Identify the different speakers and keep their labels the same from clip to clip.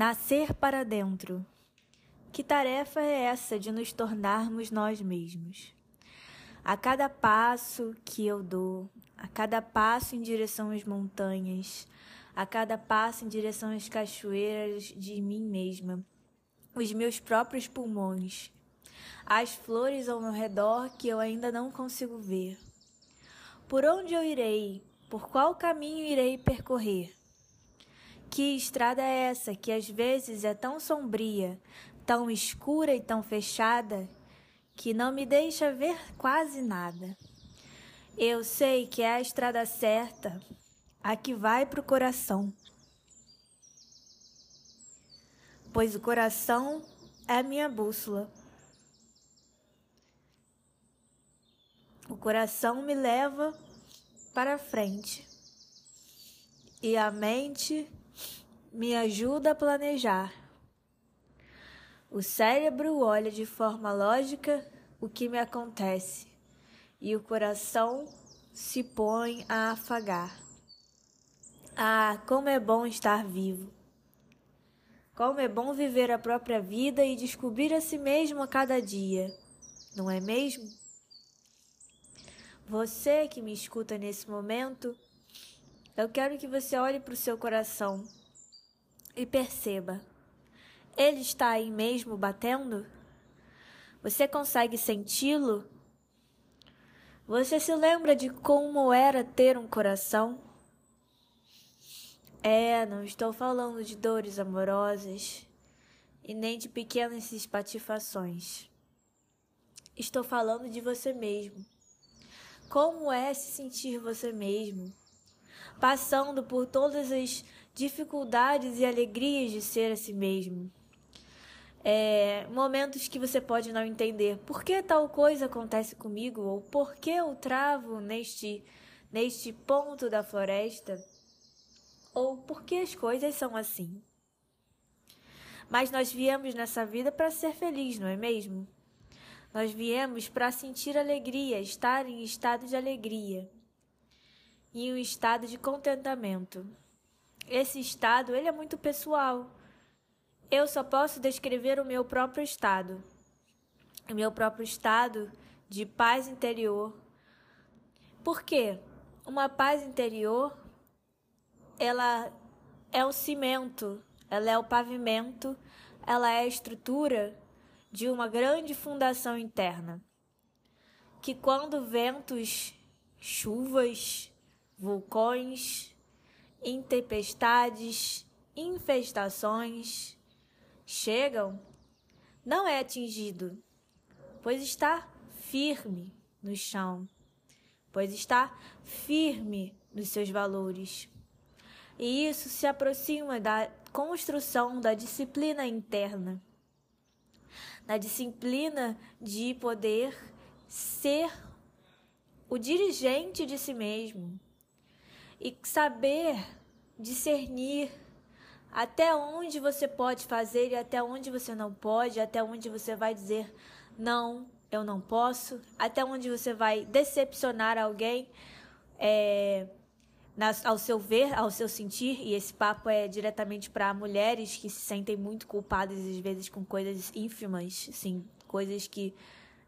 Speaker 1: Nascer para dentro. Que tarefa é essa de nos tornarmos nós mesmos? A cada passo que eu dou, a cada passo em direção às montanhas, a cada passo em direção às cachoeiras de mim mesma, os meus próprios pulmões, as flores ao meu redor que eu ainda não consigo ver. Por onde eu irei? Por qual caminho irei percorrer? Que estrada é essa que às vezes é tão sombria, tão escura e tão fechada, que não me deixa ver quase nada? Eu sei que é a estrada certa, a que vai para o coração. Pois o coração é minha bússola. O coração me leva para frente e a mente me ajuda a planejar. O cérebro olha de forma lógica o que me acontece e o coração se põe a afagar. Ah, como é bom estar vivo! Como é bom viver a própria vida e descobrir a si mesmo a cada dia, não é mesmo? Você que me escuta nesse momento, eu quero que você olhe para o seu coração e perceba: ele está aí mesmo batendo? Você consegue senti-lo? Você se lembra de como era ter um coração? É, não estou falando de dores amorosas e nem de pequenas espatifações. Estou falando de você mesmo. Como é se sentir você mesmo? Passando por todas as dificuldades e alegrias de ser a si mesmo. É, momentos que você pode não entender por que tal coisa acontece comigo ou por que eu travo neste, neste ponto da floresta ou por que as coisas são assim. Mas nós viemos nessa vida para ser feliz, não é mesmo? Nós viemos para sentir alegria, estar em estado de alegria, em um estado de contentamento. Esse estado, ele é muito pessoal. Eu só posso descrever o meu próprio estado. O meu próprio estado de paz interior. Por quê? Uma paz interior, ela é o cimento, ela é o pavimento, ela é a estrutura de uma grande fundação interna. Que quando ventos, chuvas, vulcões, intempestades, infestações chegam, não é atingido, pois está firme no chão, pois está firme nos seus valores. E isso se aproxima da construção da disciplina interna, da disciplina de poder ser o dirigente de si mesmo e saber discernir até onde você pode fazer e até onde você não pode, até onde você vai dizer não, eu não posso, até onde você vai decepcionar alguém é, na, ao seu ver, ao seu sentir, e esse papo é diretamente para mulheres que se sentem muito culpadas às vezes com coisas ínfimas, sim, coisas que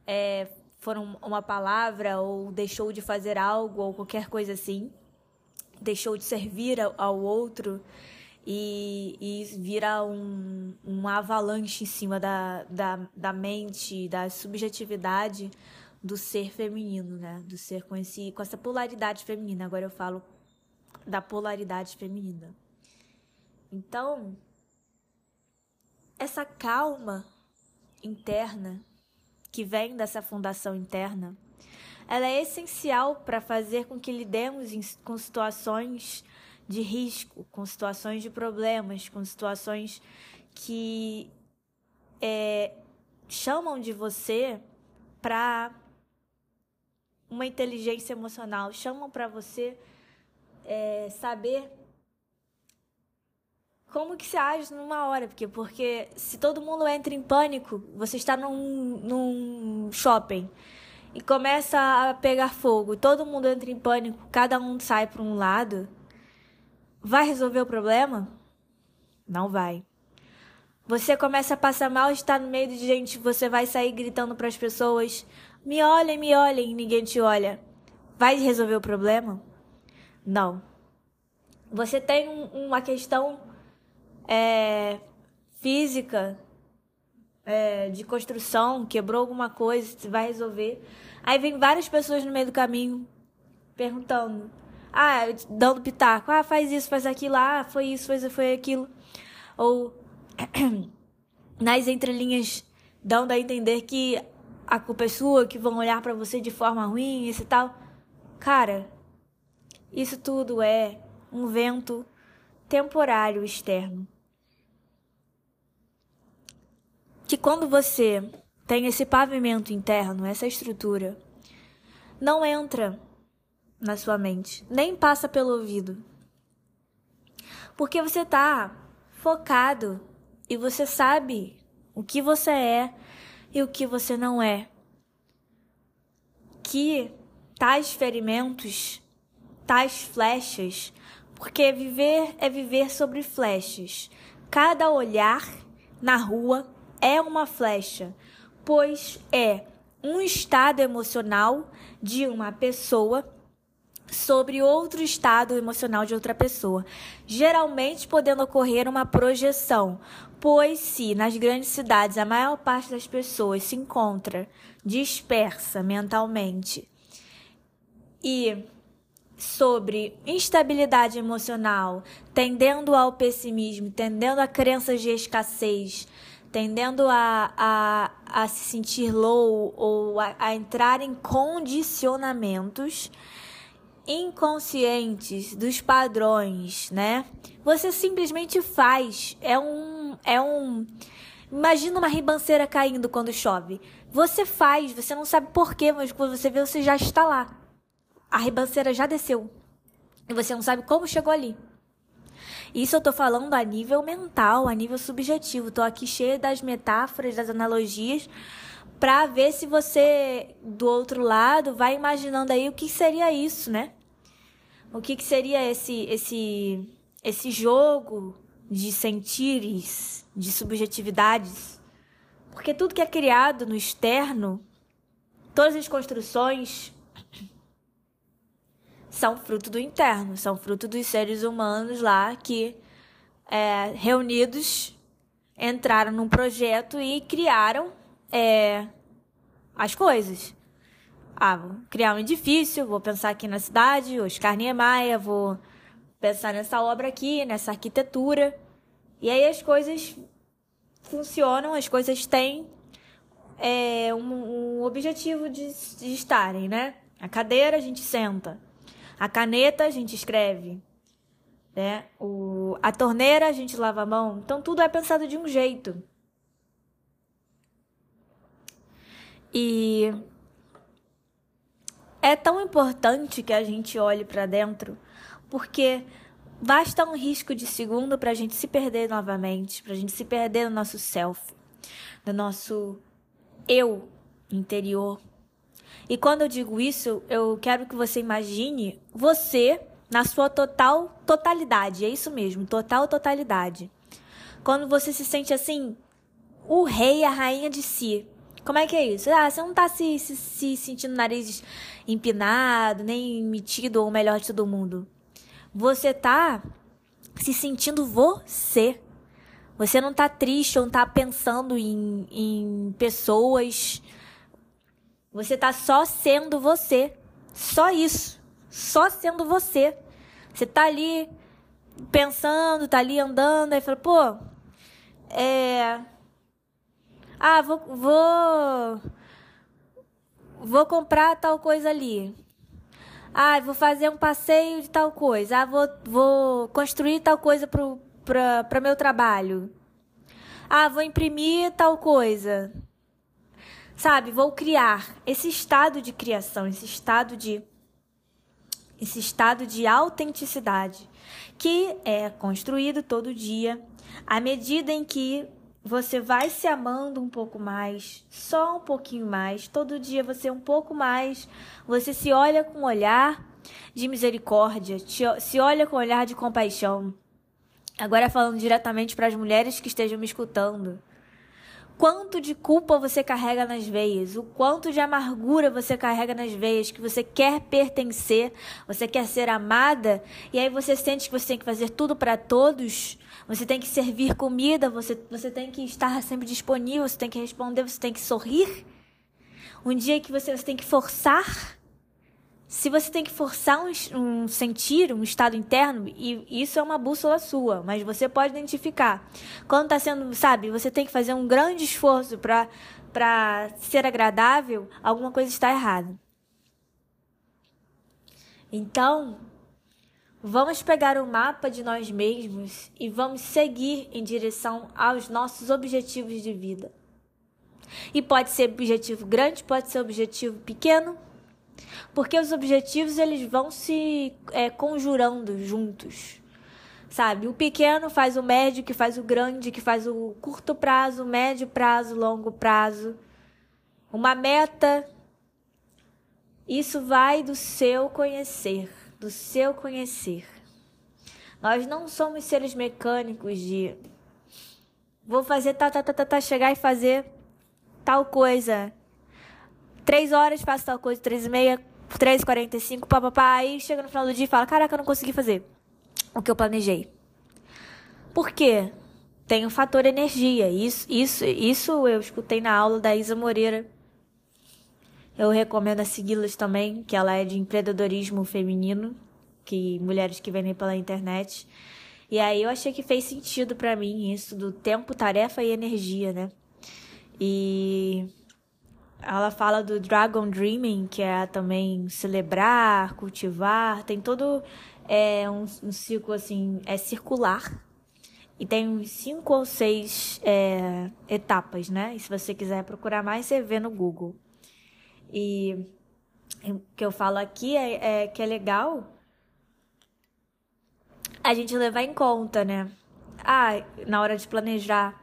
Speaker 1: é, foram uma palavra ou deixou de fazer algo ou qualquer coisa assim deixou de servir ao outro e, e vira um, um avalanche em cima da, da, da mente, da subjetividade do ser feminino, né? Do ser com, esse, com essa polaridade feminina. Agora eu falo da polaridade feminina. Então, essa calma interna que vem dessa fundação interna ela é essencial para fazer com que lidemos com situações de risco, com situações de problemas, com situações que é, chamam de você para uma inteligência emocional, chamam para você é, saber como que se age numa hora, porque porque se todo mundo entra em pânico, você está num, num shopping e começa a pegar fogo, todo mundo entra em pânico, cada um sai para um lado, vai resolver o problema? Não vai. Você começa a passar mal, está no meio de gente, você vai sair gritando para as pessoas: "Me olhem, me olhem", ninguém te olha. Vai resolver o problema? Não. Você tem um, uma questão é, física, é, de construção, quebrou alguma coisa, você vai resolver. Aí vem várias pessoas no meio do caminho perguntando. Ah, dando pitaco. Ah, faz isso, faz aquilo. Ah, foi isso, foi, foi aquilo. Ou nas entrelinhas dando a entender que a culpa é sua, que vão olhar para você de forma ruim, esse tal. Cara, isso tudo é um vento temporário externo. Que quando você tem esse pavimento interno, essa estrutura, não entra na sua mente, nem passa pelo ouvido. Porque você está focado e você sabe o que você é e o que você não é. Que tais ferimentos, tais flechas, porque viver é viver sobre flechas. Cada olhar na rua é uma flecha, pois é um estado emocional de uma pessoa sobre outro estado emocional de outra pessoa, geralmente podendo ocorrer uma projeção, pois se nas grandes cidades a maior parte das pessoas se encontra dispersa mentalmente e sobre instabilidade emocional, tendendo ao pessimismo, tendendo a crenças de escassez, tendendo a, a, a se sentir low ou a, a entrar em condicionamentos inconscientes dos padrões, né? Você simplesmente faz. É um. É um. Imagina uma ribanceira caindo quando chove. Você faz, você não sabe porquê, mas quando você vê, você já está lá. A ribanceira já desceu. E você não sabe como chegou ali. Isso eu tô falando a nível mental, a nível subjetivo. Tô aqui cheia das metáforas, das analogias, para ver se você do outro lado vai imaginando aí o que seria isso, né? O que, que seria esse esse esse jogo de sentires, de subjetividades? Porque tudo que é criado no externo, todas as construções são fruto do interno, são fruto dos seres humanos lá que, é, reunidos, entraram num projeto e criaram é, as coisas. Ah, vou criar um edifício, vou pensar aqui na cidade, Oscar Niemeyer, vou pensar nessa obra aqui, nessa arquitetura. E aí as coisas funcionam, as coisas têm é, um, um objetivo de, de estarem, né? A cadeira a gente senta. A caneta a gente escreve, né? O, a torneira a gente lava a mão. Então tudo é pensado de um jeito. E é tão importante que a gente olhe para dentro, porque basta um risco de segundo para a gente se perder novamente, para a gente se perder no nosso self, no nosso eu interior, e quando eu digo isso, eu quero que você imagine você na sua total totalidade. É isso mesmo, total totalidade. Quando você se sente assim, o rei, a rainha de si. Como é que é isso? Ah, você não tá se, se, se sentindo nariz empinado, nem metido ou melhor de todo mundo. Você tá se sentindo você. Você não tá triste ou não tá pensando em, em pessoas você tá só sendo você. Só isso. Só sendo você. Você tá ali pensando, tá ali andando, aí fala, pô, é. Ah, vou. Vou, vou comprar tal coisa ali. Ah, vou fazer um passeio de tal coisa. Ah, vou, vou construir tal coisa para meu trabalho. Ah, vou imprimir tal coisa sabe? Vou criar esse estado de criação, esse estado de esse estado de autenticidade que é construído todo dia à medida em que você vai se amando um pouco mais, só um pouquinho mais, todo dia você um pouco mais, você se olha com olhar de misericórdia, se olha com olhar de compaixão. Agora falando diretamente para as mulheres que estejam me escutando. Quanto de culpa você carrega nas veias, o quanto de amargura você carrega nas veias, que você quer pertencer, você quer ser amada, e aí você sente que você tem que fazer tudo para todos, você tem que servir comida, você, você tem que estar sempre disponível, você tem que responder, você tem que sorrir. Um dia que você, você tem que forçar se você tem que forçar um, um, sentir, um estado interno, e isso é uma bússola sua, mas você pode identificar. Quando está sendo, sabe, você tem que fazer um grande esforço para ser agradável, alguma coisa está errada. Então, vamos pegar o mapa de nós mesmos e vamos seguir em direção aos nossos objetivos de vida. E pode ser objetivo grande, pode ser objetivo pequeno, porque os objetivos eles vão se é, conjurando juntos. Sabe? O pequeno faz o médio, que faz o grande, que faz o curto prazo, médio prazo, longo prazo. Uma meta. Isso vai do seu conhecer, do seu conhecer. Nós não somos seres mecânicos de vou fazer tá, tá, tá, tá, chegar e fazer tal coisa três horas, faço tal coisa, três e meia, três quarenta e cinco, papapá. Aí chega no final do dia e fala, caraca, eu não consegui fazer o que eu planejei. Por quê? Tem o fator energia. Isso, isso, isso eu escutei na aula da Isa Moreira. Eu recomendo a segui-las também, que ela é de empreendedorismo feminino, que mulheres que vendem pela internet. E aí eu achei que fez sentido para mim isso do tempo, tarefa e energia, né? E ela fala do Dragon Dreaming, que é também celebrar, cultivar, tem todo é, um, um ciclo assim, é circular. E tem cinco ou seis é, etapas, né? E se você quiser procurar mais, você vê no Google. E o que eu falo aqui é, é que é legal a gente levar em conta, né? Ah, na hora de planejar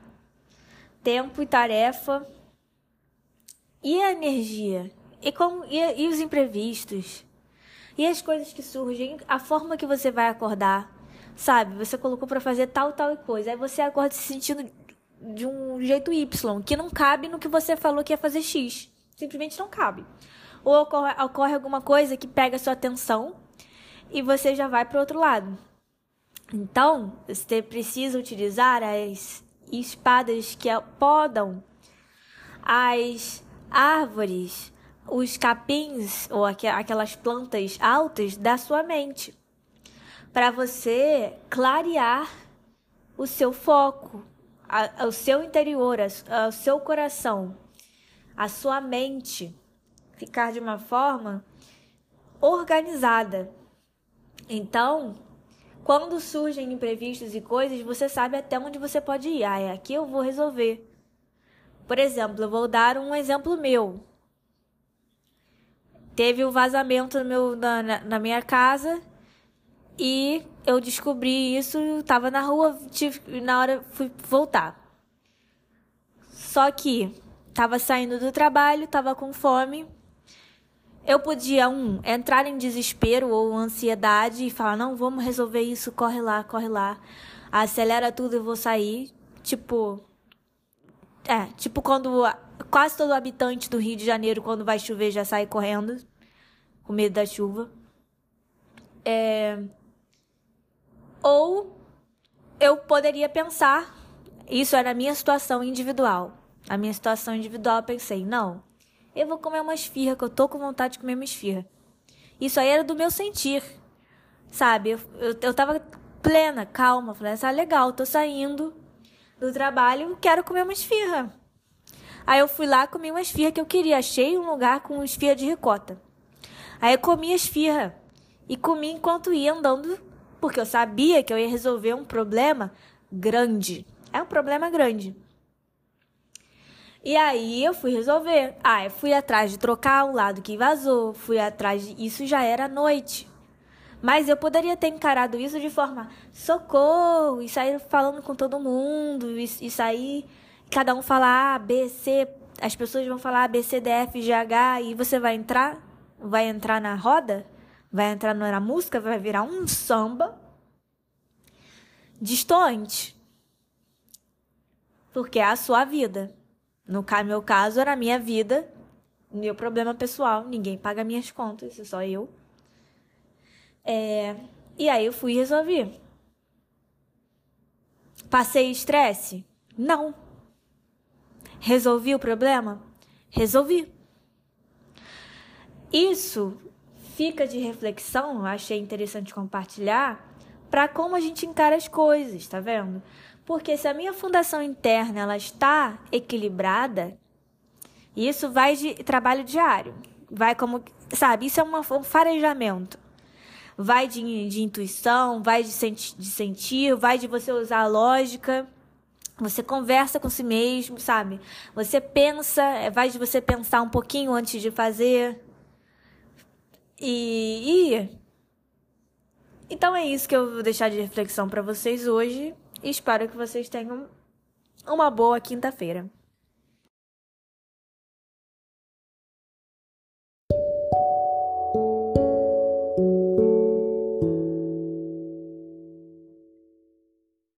Speaker 1: tempo e tarefa e a energia? E, como, e, e os imprevistos? E as coisas que surgem? A forma que você vai acordar? Sabe? Você colocou para fazer tal, tal e coisa. Aí você acorda se sentindo de um jeito Y, que não cabe no que você falou que ia fazer X. Simplesmente não cabe. Ou ocorre, ocorre alguma coisa que pega a sua atenção e você já vai para outro lado. Então, você precisa utilizar as espadas que podam as árvores, os capins ou aquelas plantas altas da sua mente, para você clarear o seu foco, a, o seu interior, a, o seu coração, a sua mente ficar de uma forma organizada. Então, quando surgem imprevistos e coisas, você sabe até onde você pode ir. Ah, é aqui eu vou resolver. Por exemplo, eu vou dar um exemplo meu. Teve um vazamento meu, na, na minha casa e eu descobri isso, estava na rua, tive, na hora fui voltar. Só que estava saindo do trabalho, estava com fome. Eu podia, um, entrar em desespero ou ansiedade e falar: não, vamos resolver isso, corre lá, corre lá, acelera tudo, eu vou sair. Tipo, é, tipo quando quase todo habitante do Rio de Janeiro, quando vai chover, já sai correndo, com medo da chuva. É... Ou eu poderia pensar, isso era a minha situação individual. A minha situação individual, eu pensei, não, eu vou comer uma esfirra, que eu tô com vontade de comer uma esfirra. Isso aí era do meu sentir, sabe? Eu, eu, eu tava plena, calma, falei, ah, legal, tô saindo, do trabalho, quero comer uma esfirra. Aí eu fui lá, comi uma esfirra que eu queria. Achei um lugar com esfirra de ricota. Aí eu comi a esfirra. E comi enquanto ia andando, porque eu sabia que eu ia resolver um problema grande. É um problema grande. E aí eu fui resolver. Ah, eu fui atrás de trocar o lado que vazou, fui atrás de. Isso já era noite. Mas eu poderia ter encarado isso de forma socorro e sair falando com todo mundo e, e sair cada um falar A, B, C, as pessoas vão falar A, B, C, D, F, G, H e você vai entrar, vai entrar na roda, vai entrar na música, vai virar um samba. distante. Porque é a sua vida. No meu caso, era a minha vida, meu problema pessoal. Ninguém paga minhas contas, é só eu. É... E aí eu fui e resolvi. Passei estresse? Não. Resolvi o problema? Resolvi. Isso fica de reflexão, achei interessante compartilhar, para como a gente encara as coisas, tá vendo? Porque se a minha fundação interna ela está equilibrada, isso vai de trabalho diário, vai como, sabe, isso é um farejamento. Vai de, de intuição, vai de, senti de sentir, vai de você usar a lógica. Você conversa com si mesmo, sabe? Você pensa, vai de você pensar um pouquinho antes de fazer. E, e então é isso que eu vou deixar de reflexão para vocês hoje. Espero que vocês tenham uma boa quinta-feira.